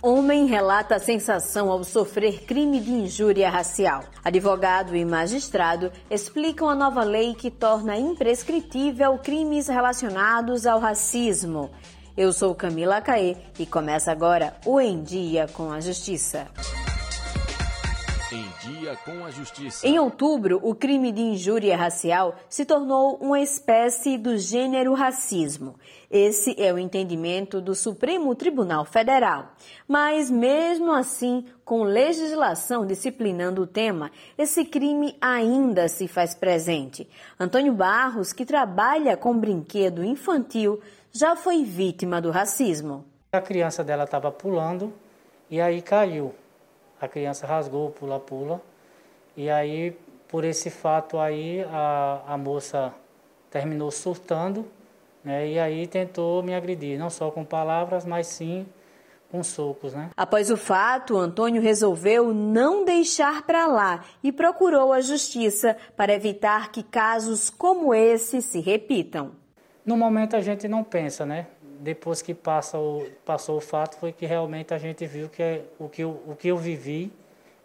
Homem relata a sensação ao sofrer crime de injúria racial. Advogado e magistrado explicam a nova lei que torna imprescritível crimes relacionados ao racismo. Eu sou Camila Caê e começa agora o Em Dia com a Justiça. Em Dia com a Justiça. Em outubro, o crime de injúria racial se tornou uma espécie do gênero racismo. Esse é o entendimento do Supremo Tribunal Federal. Mas, mesmo assim, com legislação disciplinando o tema, esse crime ainda se faz presente. Antônio Barros, que trabalha com brinquedo infantil, já foi vítima do racismo. A criança dela estava pulando e aí caiu. A criança rasgou, pula-pula. E aí, por esse fato aí, a, a moça terminou surtando, né? E aí tentou me agredir, não só com palavras, mas sim com socos, né? Após o fato, Antônio resolveu não deixar para lá e procurou a justiça para evitar que casos como esse se repitam. No momento a gente não pensa, né? Depois que passa o, passou o fato, foi que realmente a gente viu que é, o, que eu, o que eu vivi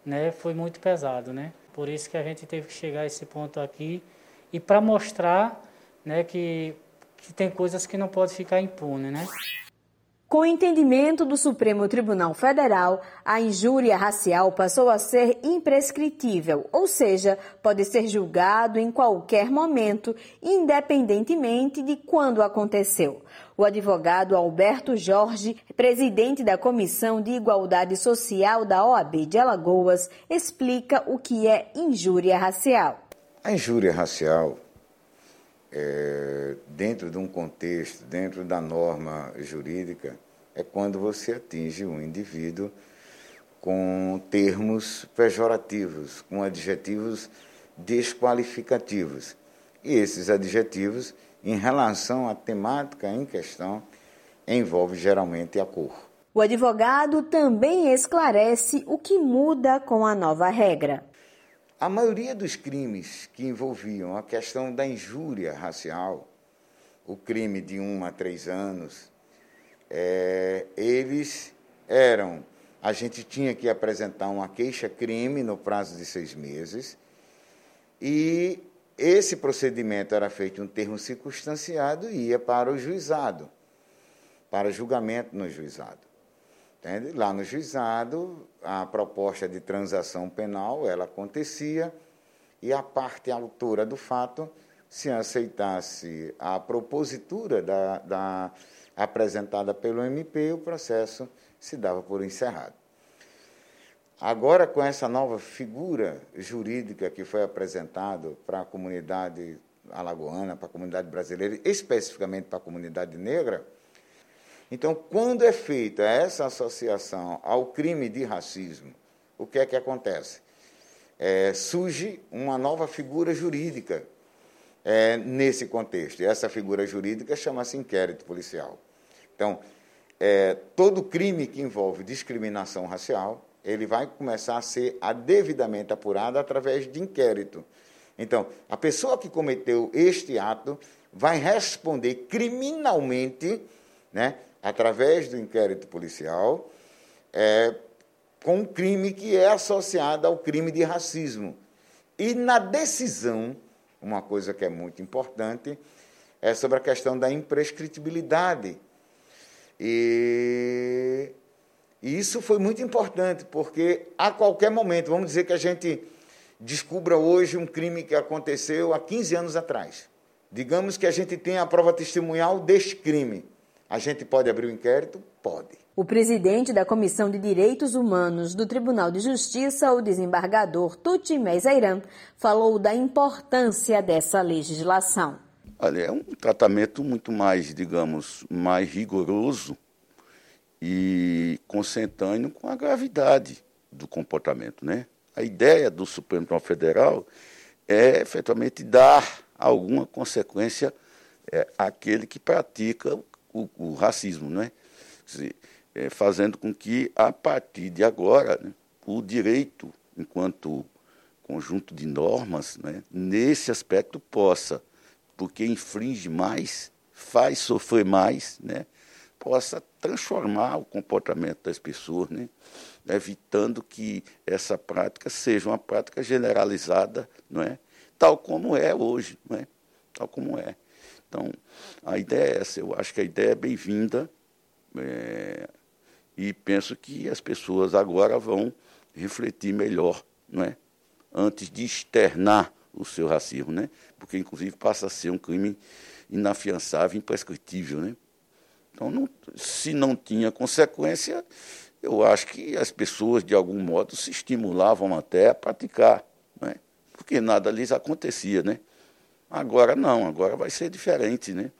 né, foi muito pesado. Né? Por isso que a gente teve que chegar a esse ponto aqui e para mostrar né, que, que tem coisas que não pode ficar impune. Né? Com o entendimento do Supremo Tribunal Federal, a injúria racial passou a ser imprescritível, ou seja, pode ser julgado em qualquer momento, independentemente de quando aconteceu. O advogado Alberto Jorge, presidente da Comissão de Igualdade Social da OAB de Alagoas, explica o que é injúria racial. A injúria racial é, dentro de um contexto, dentro da norma jurídica, é quando você atinge um indivíduo com termos pejorativos, com adjetivos desqualificativos. E esses adjetivos, em relação à temática em questão, envolve geralmente a cor. O advogado também esclarece o que muda com a nova regra. A maioria dos crimes que envolviam a questão da injúria racial, o crime de um a três anos, é, eles eram. A gente tinha que apresentar uma queixa-crime no prazo de seis meses, e esse procedimento era feito em um termo circunstanciado e ia para o juizado, para julgamento no juizado. Entende? Lá no juizado, a proposta de transação penal, ela acontecia e a parte autora do fato, se aceitasse a propositura da, da apresentada pelo MP, o processo se dava por encerrado. Agora, com essa nova figura jurídica que foi apresentado para a comunidade alagoana, para a comunidade brasileira, especificamente para a comunidade negra, então, quando é feita essa associação ao crime de racismo, o que é que acontece? É, surge uma nova figura jurídica é, nesse contexto. E essa figura jurídica chama-se inquérito policial. Então, é, todo crime que envolve discriminação racial, ele vai começar a ser devidamente apurado através de inquérito. Então, a pessoa que cometeu este ato vai responder criminalmente, né, através do inquérito policial, é, com um crime que é associado ao crime de racismo. E na decisão, uma coisa que é muito importante, é sobre a questão da imprescritibilidade. E, e isso foi muito importante, porque a qualquer momento, vamos dizer que a gente descubra hoje um crime que aconteceu há 15 anos atrás. Digamos que a gente tenha a prova testemunhal deste crime. A gente pode abrir o um inquérito? Pode. O presidente da Comissão de Direitos Humanos do Tribunal de Justiça, o desembargador Tuti Mezairan, falou da importância dessa legislação. Olha, é um tratamento muito mais, digamos, mais rigoroso e consentâneo com a gravidade do comportamento, né? A ideia do Supremo Tribunal Federal é efetivamente dar alguma consequência é, àquele que pratica o, o racismo, né? É, fazendo com que, a partir de agora, né, o direito, enquanto conjunto de normas, né, nesse aspecto possa, porque infringe mais, faz sofrer mais, né, possa transformar o comportamento das pessoas, né? evitando que essa prática seja uma prática generalizada, não é? tal como é hoje, não é? tal como é. Então, a ideia é essa, eu acho que a ideia é bem-vinda é, e penso que as pessoas agora vão refletir melhor, não é? antes de externar o seu racismo, né? porque inclusive passa a ser um crime inafiançável, imprescritível. Né? Então, não, se não tinha consequência, eu acho que as pessoas, de algum modo, se estimulavam até a praticar, né? porque nada lhes acontecia. Né? Agora não, agora vai ser diferente. Né?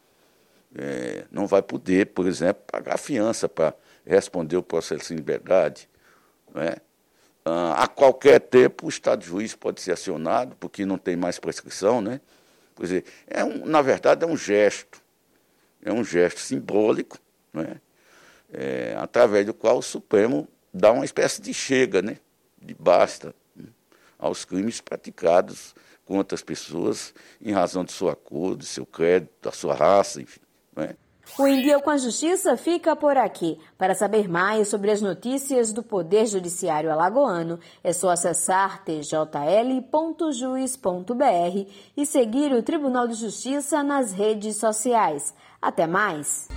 É, não vai poder, por exemplo, pagar fiança para responder o processo de liberdade. Né? Ah, a qualquer tempo o Estado juiz pode ser acionado, porque não tem mais prescrição. Né? Quer dizer, é um, na verdade é um gesto, é um gesto simbólico, né? É, através do qual o Supremo dá uma espécie de chega, né? de basta, né? aos crimes praticados contra as pessoas em razão de sua cor, de seu crédito, da sua raça, enfim. Né? O Dia com a Justiça fica por aqui. Para saber mais sobre as notícias do Poder Judiciário Alagoano, é só acessar tjl.juiz.br e seguir o Tribunal de Justiça nas redes sociais. Até mais!